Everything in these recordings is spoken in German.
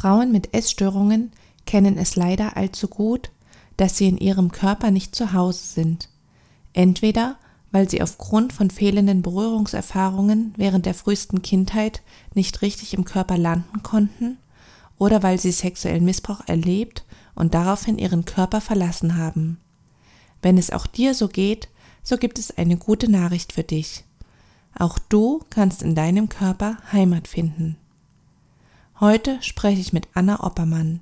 Frauen mit Essstörungen kennen es leider allzu gut, dass sie in ihrem Körper nicht zu Hause sind. Entweder weil sie aufgrund von fehlenden Berührungserfahrungen während der frühesten Kindheit nicht richtig im Körper landen konnten, oder weil sie sexuellen Missbrauch erlebt und daraufhin ihren Körper verlassen haben. Wenn es auch dir so geht, so gibt es eine gute Nachricht für dich. Auch du kannst in deinem Körper Heimat finden. Heute spreche ich mit Anna Oppermann,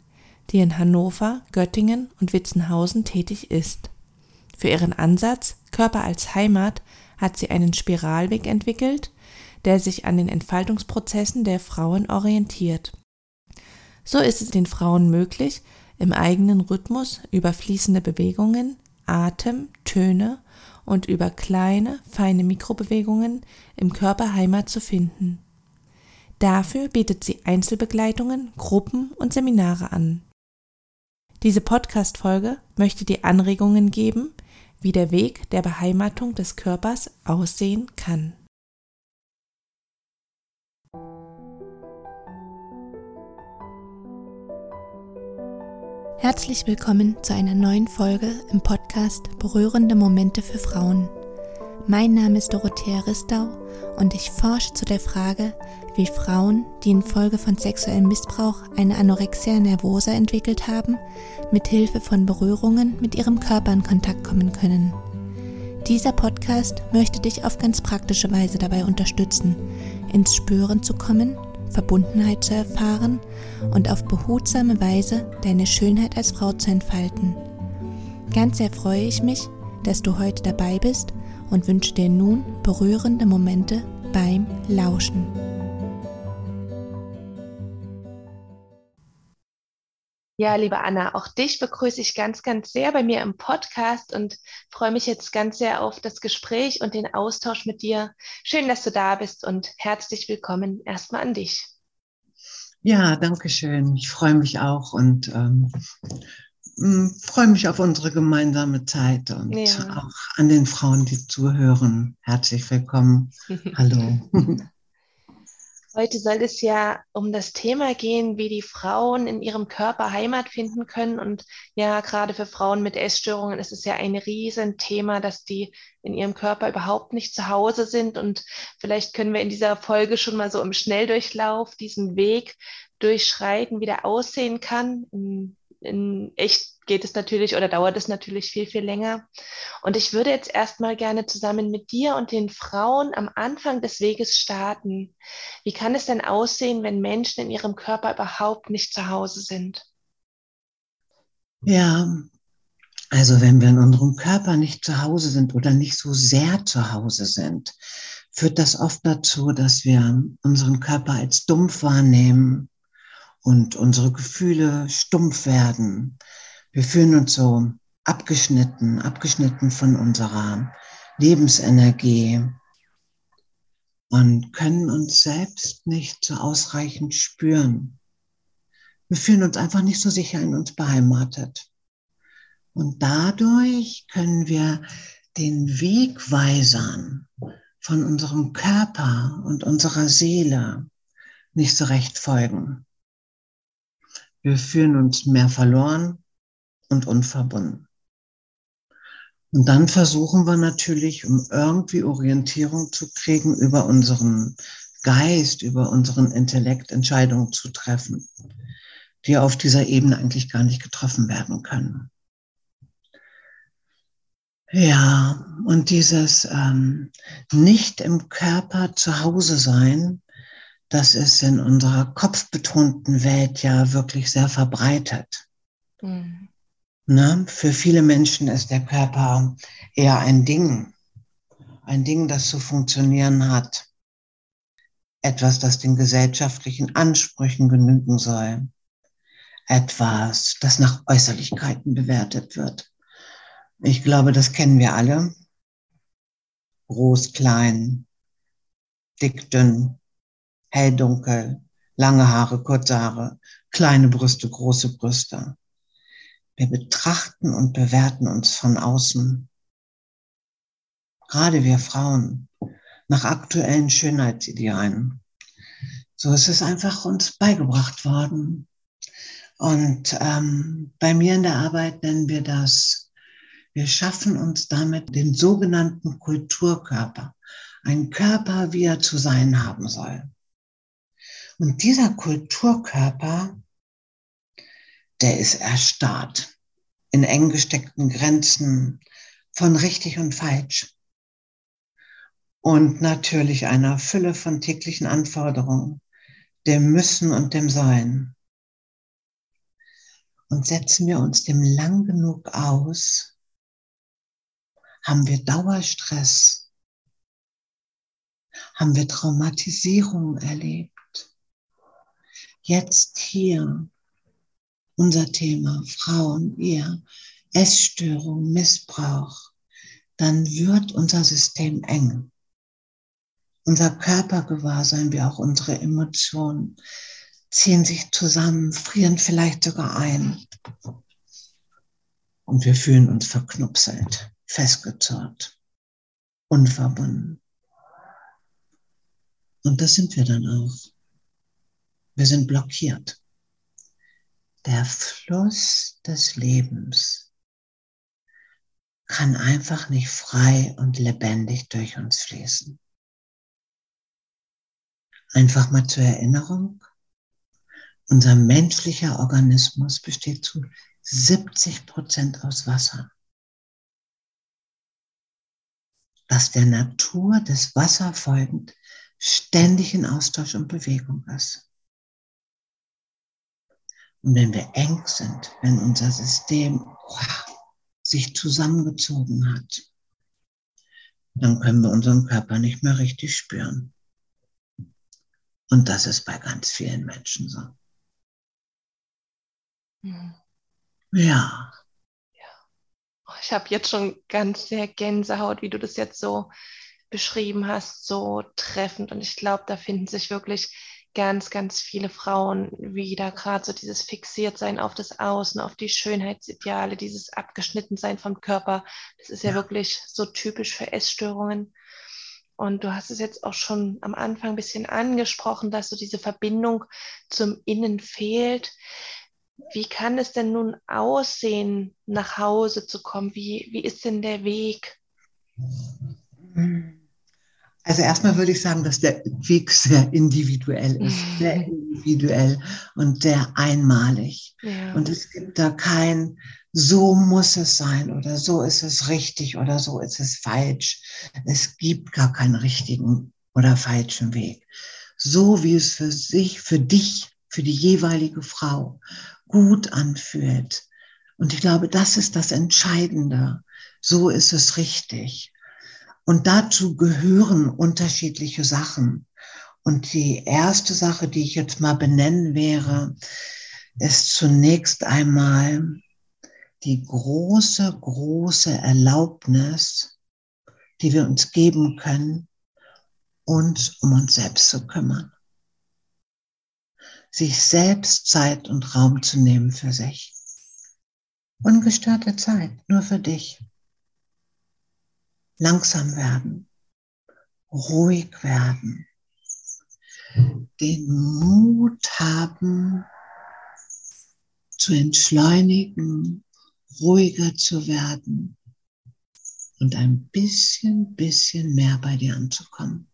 die in Hannover, Göttingen und Witzenhausen tätig ist. Für ihren Ansatz Körper als Heimat hat sie einen Spiralweg entwickelt, der sich an den Entfaltungsprozessen der Frauen orientiert. So ist es den Frauen möglich, im eigenen Rhythmus über fließende Bewegungen, Atem, Töne und über kleine, feine Mikrobewegungen im Körper Heimat zu finden. Dafür bietet sie Einzelbegleitungen, Gruppen und Seminare an. Diese Podcast-Folge möchte dir Anregungen geben, wie der Weg der Beheimatung des Körpers aussehen kann. Herzlich willkommen zu einer neuen Folge im Podcast Berührende Momente für Frauen. Mein Name ist Dorothea Ristau und ich forsche zu der Frage, wie Frauen, die infolge von sexuellem Missbrauch eine Anorexia nervosa entwickelt haben, mit Hilfe von Berührungen mit ihrem Körper in Kontakt kommen können. Dieser Podcast möchte dich auf ganz praktische Weise dabei unterstützen, ins Spüren zu kommen Verbundenheit zu erfahren und auf behutsame Weise deine Schönheit als Frau zu entfalten. Ganz sehr freue ich mich, dass du heute dabei bist und wünsche dir nun berührende Momente beim Lauschen. Ja, liebe Anna, auch dich begrüße ich ganz, ganz sehr bei mir im Podcast und freue mich jetzt ganz sehr auf das Gespräch und den Austausch mit dir. Schön, dass du da bist und herzlich willkommen erstmal an dich. Ja, danke schön. Ich freue mich auch und ähm, freue mich auf unsere gemeinsame Zeit und ja. auch an den Frauen, die zuhören. Herzlich willkommen. Hallo. Heute soll es ja um das Thema gehen, wie die Frauen in ihrem Körper Heimat finden können. Und ja, gerade für Frauen mit Essstörungen ist es ja ein Riesenthema, dass die in ihrem Körper überhaupt nicht zu Hause sind. Und vielleicht können wir in dieser Folge schon mal so im Schnelldurchlauf diesen Weg durchschreiten, wie der aussehen kann. In, in echt geht es natürlich oder dauert es natürlich viel, viel länger. Und ich würde jetzt erstmal gerne zusammen mit dir und den Frauen am Anfang des Weges starten. Wie kann es denn aussehen, wenn Menschen in ihrem Körper überhaupt nicht zu Hause sind? Ja, also wenn wir in unserem Körper nicht zu Hause sind oder nicht so sehr zu Hause sind, führt das oft dazu, dass wir unseren Körper als dumpf wahrnehmen und unsere Gefühle stumpf werden wir fühlen uns so abgeschnitten, abgeschnitten von unserer Lebensenergie und können uns selbst nicht so ausreichend spüren. Wir fühlen uns einfach nicht so sicher in uns beheimatet. Und dadurch können wir den Wegweisern von unserem Körper und unserer Seele nicht so recht folgen. Wir fühlen uns mehr verloren, und unverbunden. Und dann versuchen wir natürlich, um irgendwie Orientierung zu kriegen, über unseren Geist, über unseren Intellekt Entscheidungen zu treffen, die auf dieser Ebene eigentlich gar nicht getroffen werden können. Ja, und dieses ähm, nicht im Körper zu Hause sein, das ist in unserer kopfbetonten Welt ja wirklich sehr verbreitet. Mhm. Ne? Für viele Menschen ist der Körper eher ein Ding, ein Ding, das zu funktionieren hat. Etwas, das den gesellschaftlichen Ansprüchen genügen soll. Etwas, das nach Äußerlichkeiten bewertet wird. Ich glaube, das kennen wir alle. Groß, klein, dick, dünn, hell, dunkel, lange Haare, kurze Haare, kleine Brüste, große Brüste. Wir betrachten und bewerten uns von außen. Gerade wir Frauen nach aktuellen Schönheitsidealen. So ist es einfach uns beigebracht worden. Und ähm, bei mir in der Arbeit nennen wir das, wir schaffen uns damit den sogenannten Kulturkörper. Ein Körper, wie er zu sein haben soll. Und dieser Kulturkörper, der ist erstarrt in eng gesteckten Grenzen von richtig und falsch. Und natürlich einer Fülle von täglichen Anforderungen, dem Müssen und dem Sein. Und setzen wir uns dem lang genug aus, haben wir Dauerstress, haben wir Traumatisierung erlebt. Jetzt hier unser Thema Frauen, ihr, Essstörung, Missbrauch, dann wird unser System eng. Unser Körpergewahrsein wie auch unsere Emotionen ziehen sich zusammen, frieren vielleicht sogar ein. Und wir fühlen uns verknupselt, festgezurrt, unverbunden. Und das sind wir dann auch. Wir sind blockiert. Der Fluss des Lebens kann einfach nicht frei und lebendig durch uns fließen. Einfach mal zur Erinnerung. Unser menschlicher Organismus besteht zu 70 Prozent aus Wasser. Das der Natur des Wasser folgend ständig in Austausch und Bewegung ist. Und wenn wir eng sind, wenn unser System sich zusammengezogen hat, dann können wir unseren Körper nicht mehr richtig spüren. Und das ist bei ganz vielen Menschen so. Mhm. Ja. ja. Oh, ich habe jetzt schon ganz sehr Gänsehaut, wie du das jetzt so beschrieben hast, so treffend. Und ich glaube, da finden sich wirklich ganz, ganz viele Frauen wieder, gerade so dieses Fixiertsein auf das Außen, auf die Schönheitsideale, dieses Abgeschnittensein vom Körper. Das ist ja, ja wirklich so typisch für Essstörungen. Und du hast es jetzt auch schon am Anfang ein bisschen angesprochen, dass so diese Verbindung zum Innen fehlt. Wie kann es denn nun aussehen, nach Hause zu kommen? Wie, wie ist denn der Weg? Mhm. Also erstmal würde ich sagen, dass der Weg sehr individuell ist, sehr individuell und sehr einmalig. Ja. Und es gibt da kein, so muss es sein oder so ist es richtig oder so ist es falsch. Es gibt gar keinen richtigen oder falschen Weg. So wie es für sich, für dich, für die jeweilige Frau gut anfühlt. Und ich glaube, das ist das Entscheidende. So ist es richtig. Und dazu gehören unterschiedliche Sachen. Und die erste Sache, die ich jetzt mal benennen wäre, ist zunächst einmal die große, große Erlaubnis, die wir uns geben können, uns um uns selbst zu kümmern. Sich selbst Zeit und Raum zu nehmen für sich. Ungestörte Zeit, nur für dich langsam werden, ruhig werden, den Mut haben, zu entschleunigen, ruhiger zu werden und ein bisschen, bisschen mehr bei dir anzukommen.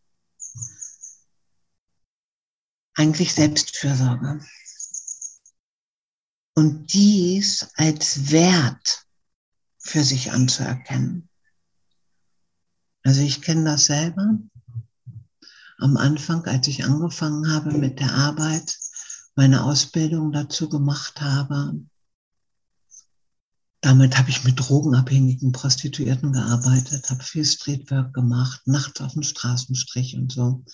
Eigentlich Selbstfürsorge. Und dies als Wert für sich anzuerkennen. Also ich kenne das selber. Am Anfang, als ich angefangen habe mit der Arbeit, meine Ausbildung dazu gemacht habe, damit habe ich mit drogenabhängigen Prostituierten gearbeitet, habe viel Streetwork gemacht, nachts auf dem Straßenstrich und so.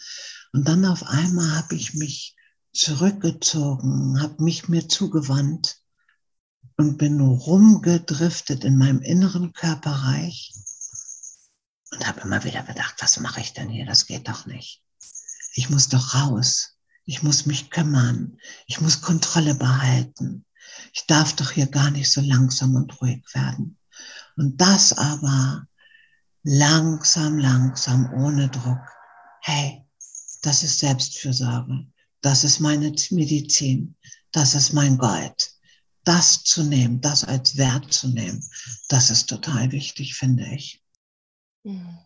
Und dann auf einmal habe ich mich zurückgezogen, habe mich mir zugewandt und bin rumgedriftet in meinem inneren Körperreich und habe immer wieder gedacht, was mache ich denn hier? Das geht doch nicht. Ich muss doch raus. Ich muss mich kümmern. Ich muss Kontrolle behalten. Ich darf doch hier gar nicht so langsam und ruhig werden. Und das aber langsam, langsam, ohne Druck. Hey, das ist Selbstfürsorge. Das ist meine Medizin. Das ist mein Gold. das zu nehmen, das als Wert zu nehmen, das ist total wichtig, finde ich. Mhm.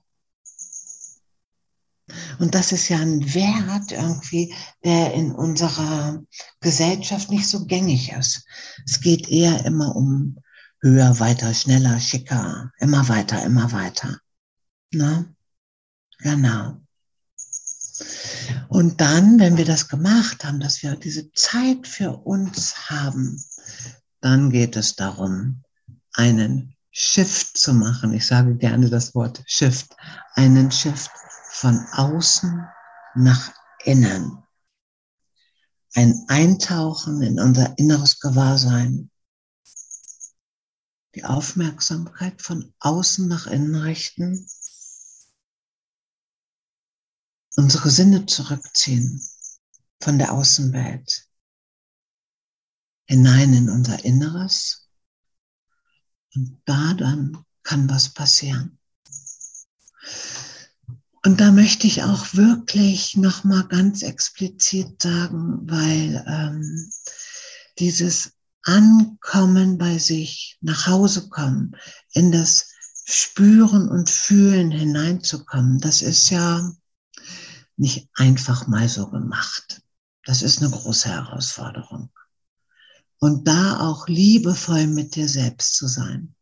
Und das ist ja ein Wert irgendwie, der in unserer Gesellschaft nicht so gängig ist. Es geht eher immer um höher, weiter, schneller, schicker, immer weiter, immer weiter. Ne? Genau. Und dann, wenn wir das gemacht haben, dass wir diese Zeit für uns haben, dann geht es darum, einen Shift zu machen. Ich sage gerne das Wort Shift, einen Shift von außen nach innen. Ein Eintauchen in unser inneres Gewahrsein. Die Aufmerksamkeit von außen nach innen richten. Unsere Sinne zurückziehen von der Außenwelt hinein in unser Inneres. Und da dann kann was passieren. Und da möchte ich auch wirklich nochmal ganz explizit sagen, weil ähm, dieses Ankommen bei sich, nach Hause kommen, in das Spüren und Fühlen hineinzukommen, das ist ja nicht einfach mal so gemacht. Das ist eine große Herausforderung. Und da auch liebevoll mit dir selbst zu sein,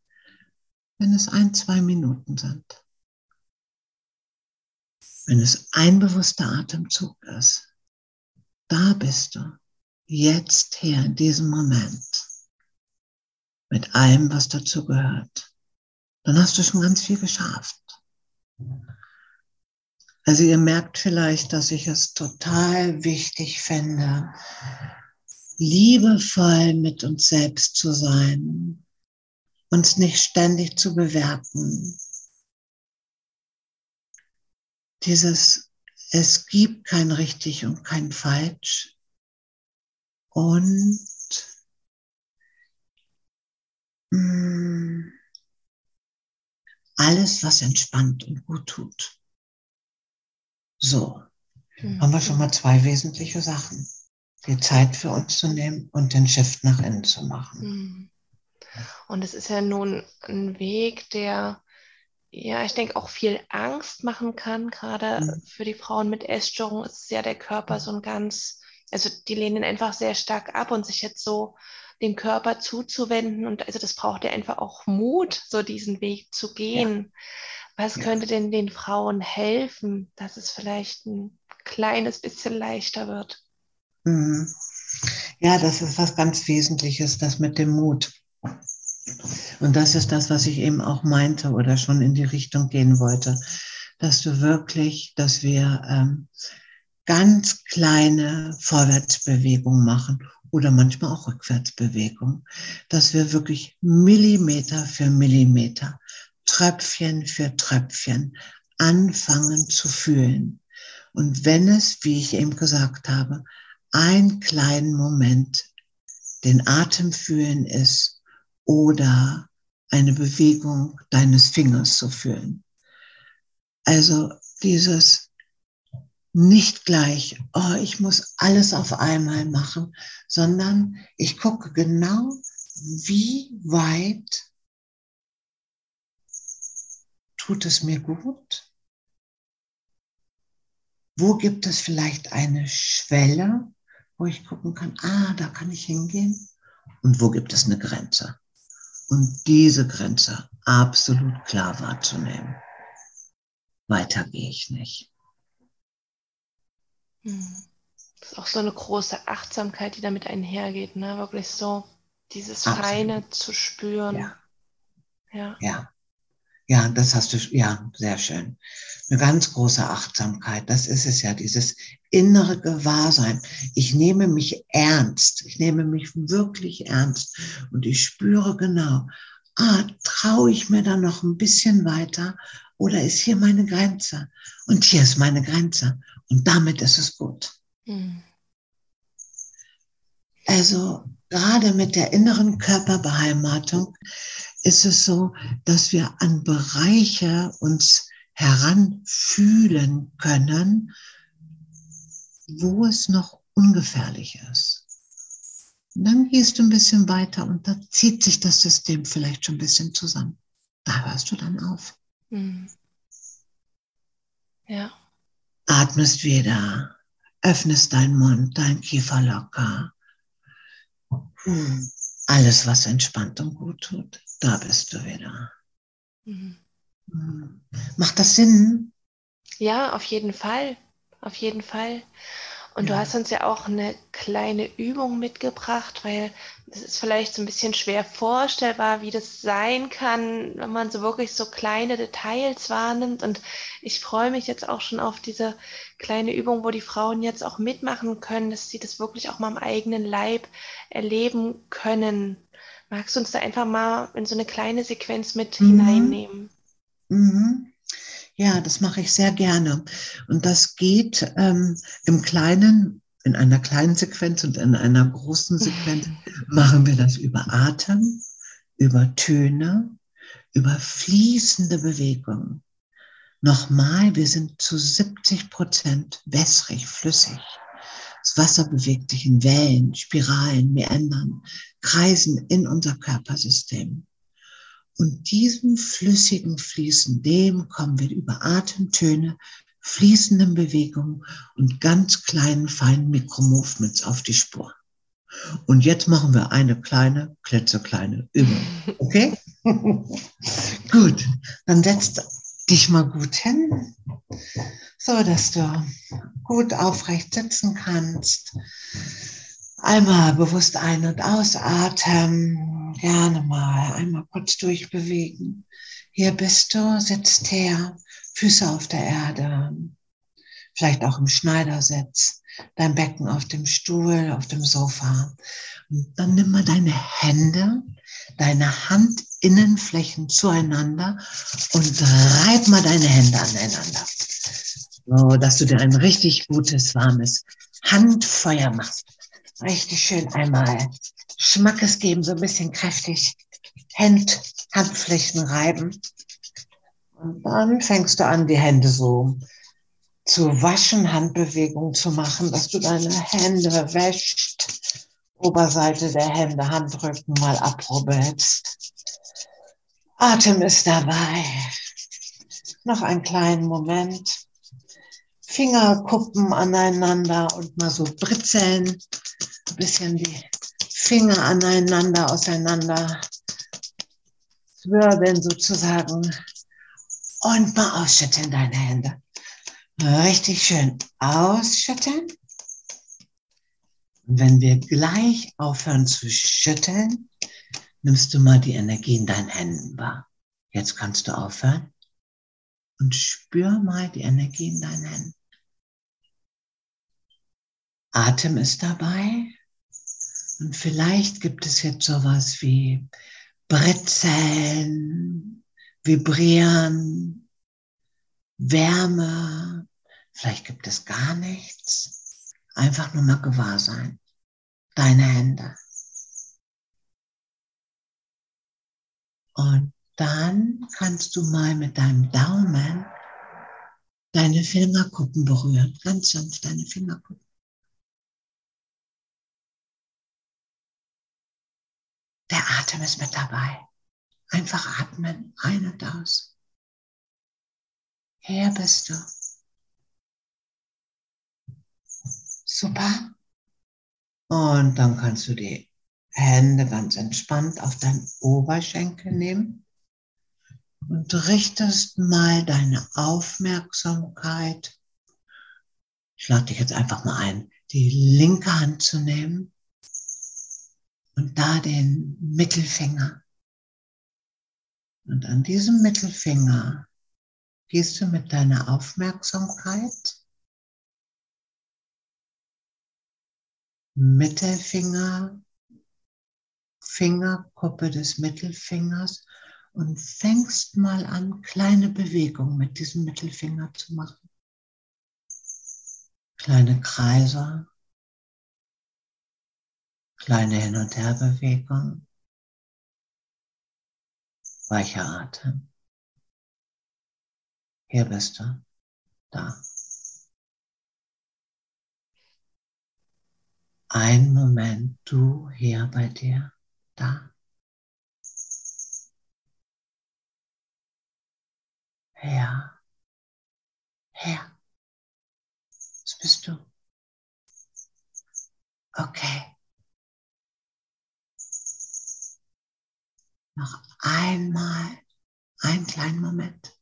wenn es ein, zwei Minuten sind. Wenn es ein bewusster Atemzug ist, da bist du, jetzt hier in diesem Moment, mit allem, was dazu gehört, dann hast du schon ganz viel geschafft. Also ihr merkt vielleicht, dass ich es total wichtig finde, liebevoll mit uns selbst zu sein, uns nicht ständig zu bewerten, dieses, es gibt kein richtig und kein falsch. Und mh, mm, alles, was entspannt und gut tut. So, mhm. haben wir schon mal zwei wesentliche Sachen. Die Zeit für uns zu nehmen und den Shift nach innen zu machen. Mhm. Und es ist ja nun ein Weg, der ja, ich denke, auch viel Angst machen kann. Gerade mhm. für die Frauen mit Essstörung ist ja der Körper so ein ganz, also die lehnen einfach sehr stark ab und sich jetzt so dem Körper zuzuwenden. Und also das braucht ja einfach auch Mut, so diesen Weg zu gehen. Ja. Was ja. könnte denn den Frauen helfen, dass es vielleicht ein kleines bisschen leichter wird? Mhm. Ja, das ist was ganz Wesentliches, das mit dem Mut. Und das ist das, was ich eben auch meinte oder schon in die Richtung gehen wollte, dass du wirklich, dass wir ähm, ganz kleine Vorwärtsbewegungen machen oder manchmal auch Rückwärtsbewegungen, dass wir wirklich Millimeter für Millimeter, Tröpfchen für Tröpfchen anfangen zu fühlen. Und wenn es, wie ich eben gesagt habe, einen kleinen Moment den Atem fühlen ist, oder eine Bewegung deines Fingers zu fühlen. Also dieses nicht gleich, oh, ich muss alles auf einmal machen, sondern ich gucke genau, wie weit tut es mir gut? Wo gibt es vielleicht eine Schwelle, wo ich gucken kann, ah, da kann ich hingehen? Und wo gibt es eine Grenze? und diese Grenze absolut klar wahrzunehmen. Weiter gehe ich nicht. Hm. Das ist auch so eine große Achtsamkeit, die damit einhergeht, ne? Wirklich so dieses absolut. Feine zu spüren. Ja. Ja. ja. Ja, das hast du, ja, sehr schön. Eine ganz große Achtsamkeit, das ist es ja, dieses innere Gewahrsein. Ich nehme mich ernst, ich nehme mich wirklich ernst und ich spüre genau, ah, traue ich mir da noch ein bisschen weiter oder ist hier meine Grenze? Und hier ist meine Grenze und damit ist es gut. Mhm. Also gerade mit der inneren Körperbeheimatung ist es so, dass wir an Bereiche uns heranfühlen können, wo es noch ungefährlich ist. Und dann gehst du ein bisschen weiter und da zieht sich das System vielleicht schon ein bisschen zusammen. Da hörst du dann auf. Mhm. Ja. Atmest wieder, öffnest deinen Mund, dein Kiefer locker. Alles, was entspannt und gut tut, da bist du wieder. Mhm. Hm. Macht das Sinn? Ja, auf jeden Fall. Auf jeden Fall. Und ja. du hast uns ja auch eine kleine Übung mitgebracht, weil es ist vielleicht so ein bisschen schwer vorstellbar, wie das sein kann, wenn man so wirklich so kleine Details wahrnimmt. Und ich freue mich jetzt auch schon auf diese kleine Übung, wo die Frauen jetzt auch mitmachen können, dass sie das wirklich auch mal am eigenen Leib erleben können. Magst du uns da einfach mal in so eine kleine Sequenz mit mhm. hineinnehmen? Mhm. Ja, das mache ich sehr gerne. Und das geht ähm, im Kleinen, in einer kleinen Sequenz und in einer großen Sequenz machen wir das über Atem, über Töne, über fließende Bewegungen. Nochmal, wir sind zu 70 Prozent wässrig, flüssig. Das Wasser bewegt sich in Wellen, Spiralen, Meandern, Kreisen in unser Körpersystem. Und diesem flüssigen Fließen, dem kommen wir über Atemtöne, fließenden Bewegungen und ganz kleinen, feinen Mikromovements auf die Spur. Und jetzt machen wir eine kleine, klitzekleine Übung. Okay? gut, dann setzt dich mal gut hin, so dass du gut aufrecht sitzen kannst. Einmal bewusst ein- und ausatmen. Gerne mal einmal kurz durchbewegen. Hier bist du, sitzt her, Füße auf der Erde. Vielleicht auch im Schneidersitz. Dein Becken auf dem Stuhl, auf dem Sofa. Und dann nimm mal deine Hände, deine Handinnenflächen zueinander und reib mal deine Hände aneinander. So, dass du dir ein richtig gutes, warmes Handfeuer machst richtig schön einmal Schmackes geben, so ein bisschen kräftig Hand, Handflächen reiben. Und dann fängst du an, die Hände so zu waschen, Handbewegungen zu machen, dass du deine Hände wäscht, Oberseite der Hände, Handrücken mal abrubbelst. Atem ist dabei. Noch einen kleinen Moment. Fingerkuppen aneinander und mal so britzeln ein bisschen die Finger aneinander, auseinander wirbeln sozusagen und mal ausschütteln deine Hände. Richtig schön ausschütteln. Und wenn wir gleich aufhören zu schütteln, nimmst du mal die Energie in deinen Händen wahr. Jetzt kannst du aufhören und spür mal die Energie in deinen Händen. Atem ist dabei. Und vielleicht gibt es jetzt sowas wie Bretzeln, Vibrieren, Wärme. Vielleicht gibt es gar nichts. Einfach nur mal gewahr sein. Deine Hände. Und dann kannst du mal mit deinem Daumen deine Fingerkuppen berühren. Ganz sanft deine Fingerkuppen. Der Atem ist mit dabei. Einfach atmen, ein und aus. Hier bist du. Super. Und dann kannst du die Hände ganz entspannt auf deinen Oberschenkel nehmen und richtest mal deine Aufmerksamkeit. Ich lade dich jetzt einfach mal ein, die linke Hand zu nehmen und da den Mittelfinger. Und an diesem Mittelfinger gehst du mit deiner Aufmerksamkeit Mittelfinger, Fingerkuppe des Mittelfingers und fängst mal an, kleine Bewegungen mit diesem Mittelfinger zu machen. Kleine Kreise, Kleine Hin- und Herbewegung. Weicher Atem. Hier bist du. Da. einen Moment du hier bei dir, da. Ja. Ja. Was bist du? Okay. Noch einmal, einen kleinen Moment.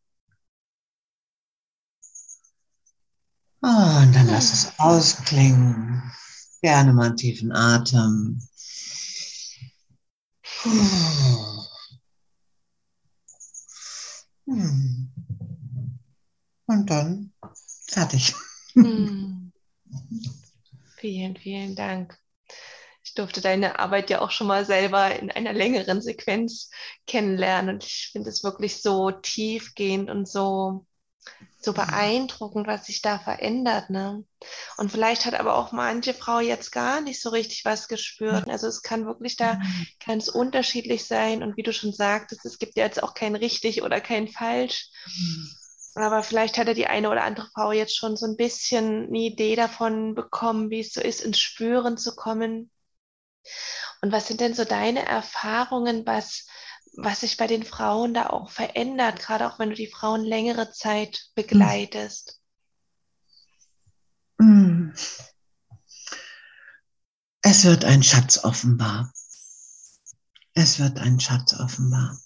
Oh, und dann lass es ausklingen. Gerne mal einen tiefen Atem. Hm. Und dann fertig. Hm. Vielen, vielen Dank. Ich durfte deine Arbeit ja auch schon mal selber in einer längeren Sequenz kennenlernen und ich finde es wirklich so tiefgehend und so so beeindruckend, was sich da verändert. Ne? Und vielleicht hat aber auch manche Frau jetzt gar nicht so richtig was gespürt. Also es kann wirklich da ganz unterschiedlich sein. Und wie du schon sagtest, es gibt ja jetzt auch kein richtig oder kein falsch. Aber vielleicht hat er die eine oder andere Frau jetzt schon so ein bisschen eine Idee davon bekommen, wie es so ist, ins Spüren zu kommen. Und was sind denn so deine Erfahrungen, was was sich bei den Frauen da auch verändert, gerade auch wenn du die Frauen längere Zeit begleitest? Hm. Es wird ein Schatz offenbar. Es wird ein Schatz offenbar.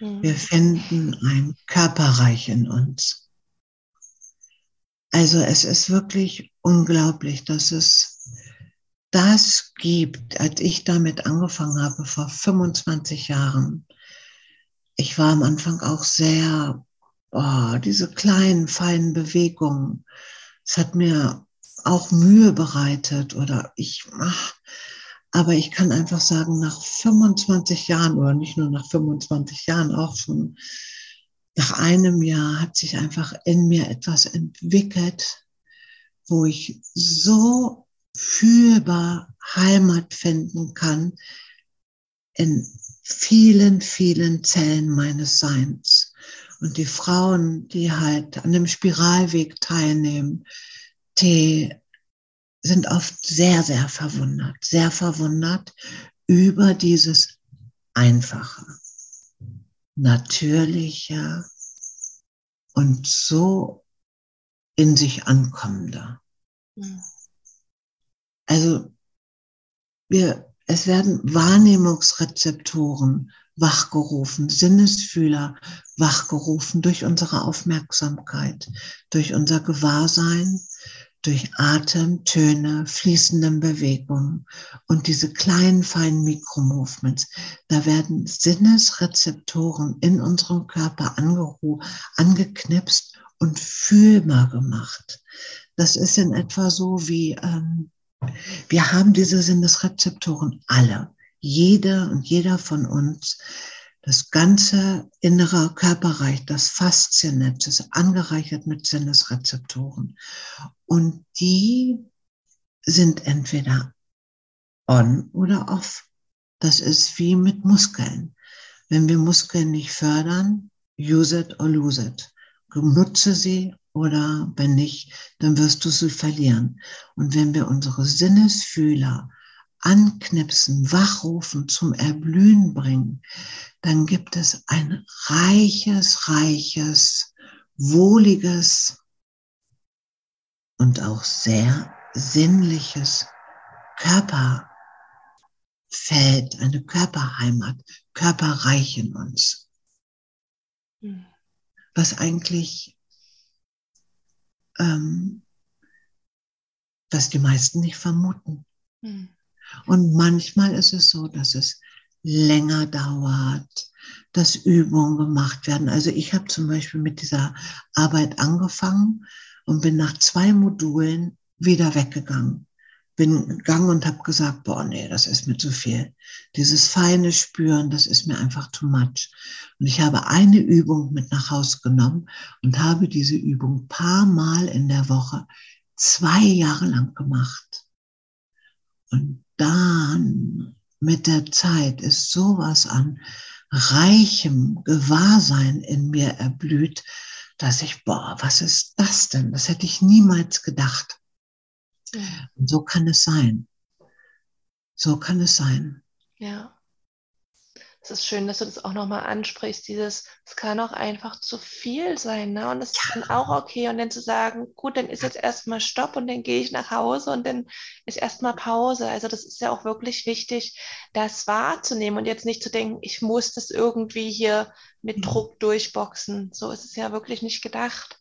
Mhm. Wir finden ein Körperreich in uns. Also es ist wirklich unglaublich, dass es das gibt, als ich damit angefangen habe vor 25 Jahren. Ich war am Anfang auch sehr, oh, diese kleinen, feinen Bewegungen. Es hat mir auch Mühe bereitet oder ich, ach, aber ich kann einfach sagen, nach 25 Jahren oder nicht nur nach 25 Jahren, auch schon nach einem Jahr hat sich einfach in mir etwas entwickelt, wo ich so fühlbar Heimat finden kann in vielen, vielen Zellen meines Seins. Und die Frauen, die halt an dem Spiralweg teilnehmen, die sind oft sehr, sehr verwundert, sehr verwundert über dieses einfache, natürliche und so in sich ankommende. Mhm. Also wir, es werden Wahrnehmungsrezeptoren wachgerufen, Sinnesfühler wachgerufen durch unsere Aufmerksamkeit, durch unser Gewahrsein, durch Atem, Töne, fließenden Bewegungen und diese kleinen, feinen Mikromovements. Da werden Sinnesrezeptoren in unserem Körper angeknipst und fühlbar gemacht. Das ist in etwa so wie ähm, wir haben diese Sinnesrezeptoren alle. Jeder und jeder von uns. Das ganze innere Körperreich, das Fasziennetz ist angereichert mit Sinnesrezeptoren. Und die sind entweder on oder off. Das ist wie mit Muskeln. Wenn wir Muskeln nicht fördern, use it or lose it. Nutze sie oder wenn nicht, dann wirst du sie verlieren. Und wenn wir unsere Sinnesfühler anknipsen, wachrufen, zum Erblühen bringen, dann gibt es ein reiches, reiches, wohliges und auch sehr sinnliches Körperfeld, eine Körperheimat, Körperreich in uns. Hm. Was eigentlich ähm, was die meisten nicht vermuten. Mhm. Und manchmal ist es so, dass es länger dauert, dass Übungen gemacht werden. Also ich habe zum Beispiel mit dieser Arbeit angefangen und bin nach zwei Modulen wieder weggegangen bin gegangen und habe gesagt, boah, nee, das ist mir zu viel. Dieses feine Spüren, das ist mir einfach too much. Und ich habe eine Übung mit nach Hause genommen und habe diese Übung paar Mal in der Woche zwei Jahre lang gemacht. Und dann mit der Zeit ist sowas an reichem Gewahrsein in mir erblüht, dass ich, boah, was ist das denn? Das hätte ich niemals gedacht. Und so kann es sein. So kann es sein. Ja. Es ist schön, dass du das auch nochmal ansprichst, dieses, es kann auch einfach zu viel sein, ne? Und es ist dann auch okay. Und dann zu sagen, gut, dann ist jetzt erstmal Stopp und dann gehe ich nach Hause und dann ist erstmal Pause. Also das ist ja auch wirklich wichtig, das wahrzunehmen und jetzt nicht zu denken, ich muss das irgendwie hier mit Mhm. Druck durchboxen. So ist es ja wirklich nicht gedacht.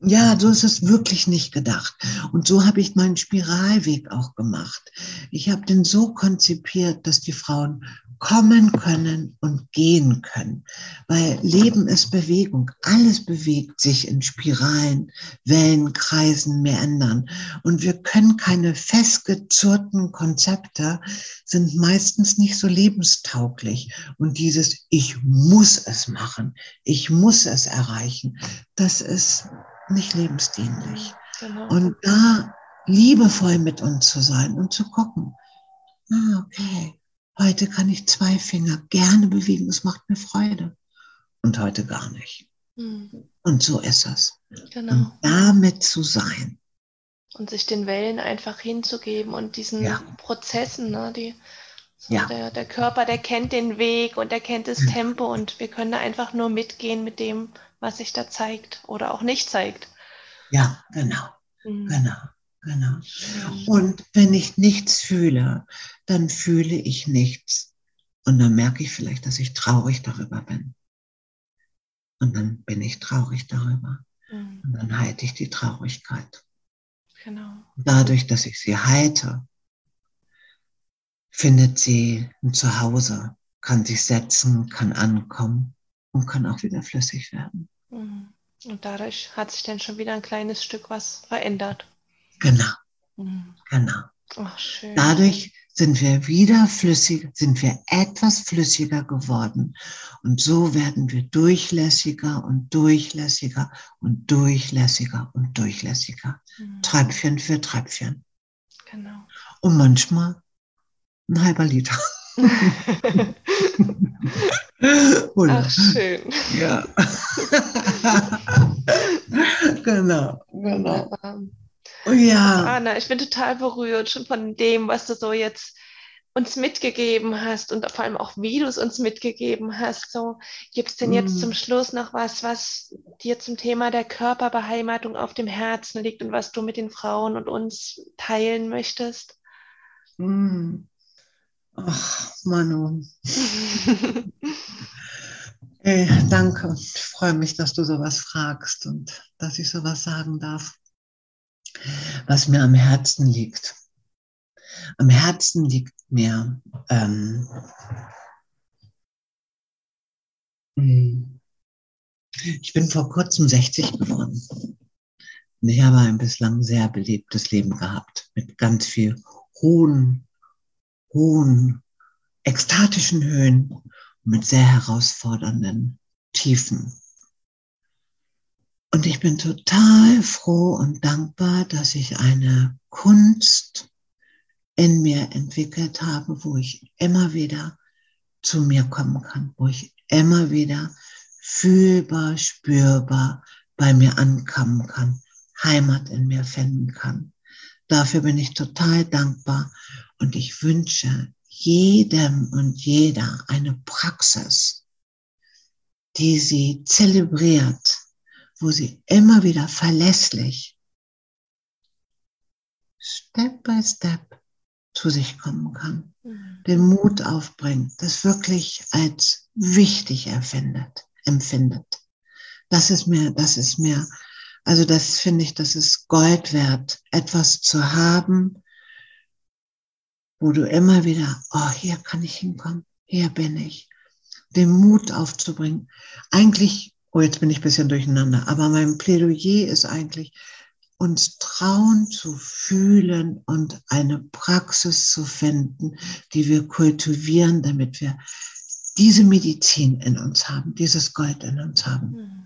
Ja, so ist es wirklich nicht gedacht. Und so habe ich meinen Spiralweg auch gemacht. Ich habe den so konzipiert, dass die Frauen kommen können und gehen können. Weil Leben ist Bewegung. Alles bewegt sich in Spiralen, Wellen, Kreisen, Meandern. Und wir können keine festgezurrten Konzepte, sind meistens nicht so lebenstauglich. Und dieses Ich muss es machen, ich muss es erreichen, das ist nicht lebensdienlich. Genau. Und da liebevoll mit uns zu sein und zu gucken, ah, okay, heute kann ich zwei Finger gerne bewegen, es macht mir Freude. Und heute gar nicht. Hm, Und so ist es. genau. Und damit zu sein. Und sich den Wellen einfach hinzugeben und diesen Ja. Prozessen, ne, die so Ja. der, der Körper, der kennt den Weg und der kennt das Ja. Tempo und wir können da einfach nur mitgehen mit dem, was sich da zeigt oder auch nicht zeigt. Ja, genau, Hm, genau, genau. schön. Und wenn ich nichts fühle, dann fühle ich nichts. Und dann merke ich vielleicht, dass ich traurig darüber bin. Und dann bin ich traurig darüber. Hm, Und dann halte ich die Traurigkeit. Genau. Dadurch, dass ich sie halte, findet sie ein Zuhause, kann sich setzen, kann ankommen und kann auch wieder flüssig werden. Hm. Und dadurch hat sich dann schon wieder ein kleines Stück was verändert. Genau, Hm. genau. Ach. Dadurch sind wir wieder flüssig, sind wir etwas flüssiger geworden. Und so werden wir durchlässiger und durchlässiger und durchlässiger und durchlässiger. Hm, Tröpfchen für Tröpfchen. Genau. Und manchmal ein halber Liter. Oder? Ach, schön. Ja. genau, genau. Oh ja. Anna, ich bin total berührt schon von dem, was du so jetzt uns mitgegeben hast und vor allem auch, wie du es uns mitgegeben hast. So, gibt es denn jetzt Mm. zum Schluss noch was, was dir zum Thema der Körperbeheimatung auf dem Herzen liegt und was du mit den Frauen und uns teilen möchtest? Hm. Ach, Manu. Ey, danke. Ich freue mich, dass du sowas fragst und dass ich sowas sagen darf. Was mir am Herzen liegt. Am Herzen liegt mir, ähm, hm, ich bin vor kurzem 60 geworden. Und ich habe ein bislang sehr belebtes Leben gehabt mit ganz viel hohen, hohen, ekstatischen Höhen und mit sehr herausfordernden Tiefen. Und ich bin total froh und dankbar, dass ich eine Kunst in mir entwickelt habe, wo ich immer wieder zu mir kommen kann, wo ich immer wieder fühlbar, spürbar bei mir ankommen kann, Heimat in mir finden kann. Dafür bin ich total dankbar und ich wünsche jedem und jeder eine Praxis, die sie zelebriert, wo sie immer wieder verlässlich Step by Step zu sich kommen kann, Mhm. den Mut aufbringt, das wirklich als wichtig erfindet, empfindet. Das ist mir, das ist mir, also das finde ich, das ist Gold wert, etwas zu haben, wo du immer wieder, oh, hier kann ich hinkommen, hier bin ich, den Mut aufzubringen. Eigentlich, oh, jetzt bin ich ein bisschen durcheinander, aber mein Plädoyer ist eigentlich, uns trauen zu fühlen und eine Praxis zu finden, die wir kultivieren, damit wir diese Medizin in uns haben, dieses Gold in uns haben. Mhm.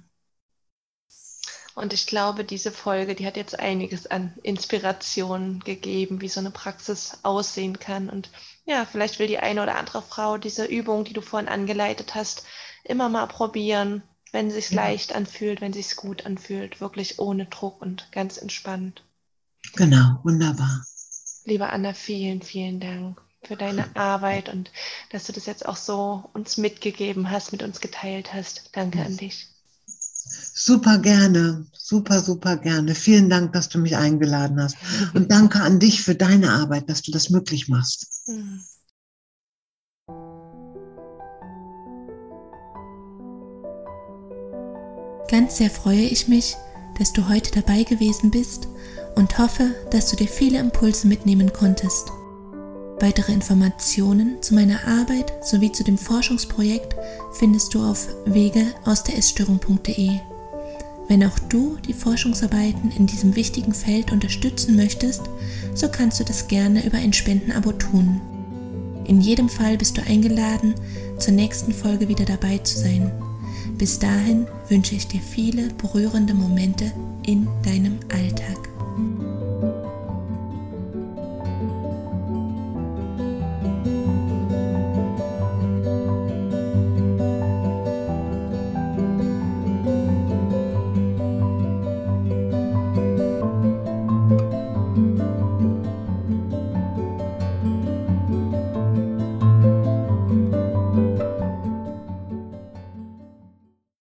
Und ich glaube, diese Folge, die hat jetzt einiges an Inspiration gegeben, wie so eine Praxis aussehen kann. Und ja, vielleicht will die eine oder andere Frau diese Übung, die du vorhin angeleitet hast, immer mal probieren, wenn es sich Ja. leicht anfühlt, wenn es sich gut anfühlt, wirklich ohne Druck und ganz entspannt. Genau, wunderbar. Liebe Anna, vielen, vielen Dank. für deine Arbeit und dass du das jetzt auch so uns mitgegeben hast, mit uns geteilt hast. Danke an dich. Super gerne, super, super gerne. Vielen Dank, dass du mich eingeladen hast. Und danke an dich für deine Arbeit, dass du das möglich machst. Ganz sehr freue ich mich, dass du heute dabei gewesen bist und hoffe, dass du dir viele Impulse mitnehmen konntest. Weitere Informationen zu meiner Arbeit sowie zu dem Forschungsprojekt findest du auf wege aus der Essstörung.de. Wenn auch du die Forschungsarbeiten in diesem wichtigen Feld unterstützen möchtest, so kannst du das gerne über ein Spendenabo tun. In jedem Fall bist du eingeladen, zur nächsten Folge wieder dabei zu sein. Bis dahin wünsche ich dir viele berührende Momente in deinem Alltag.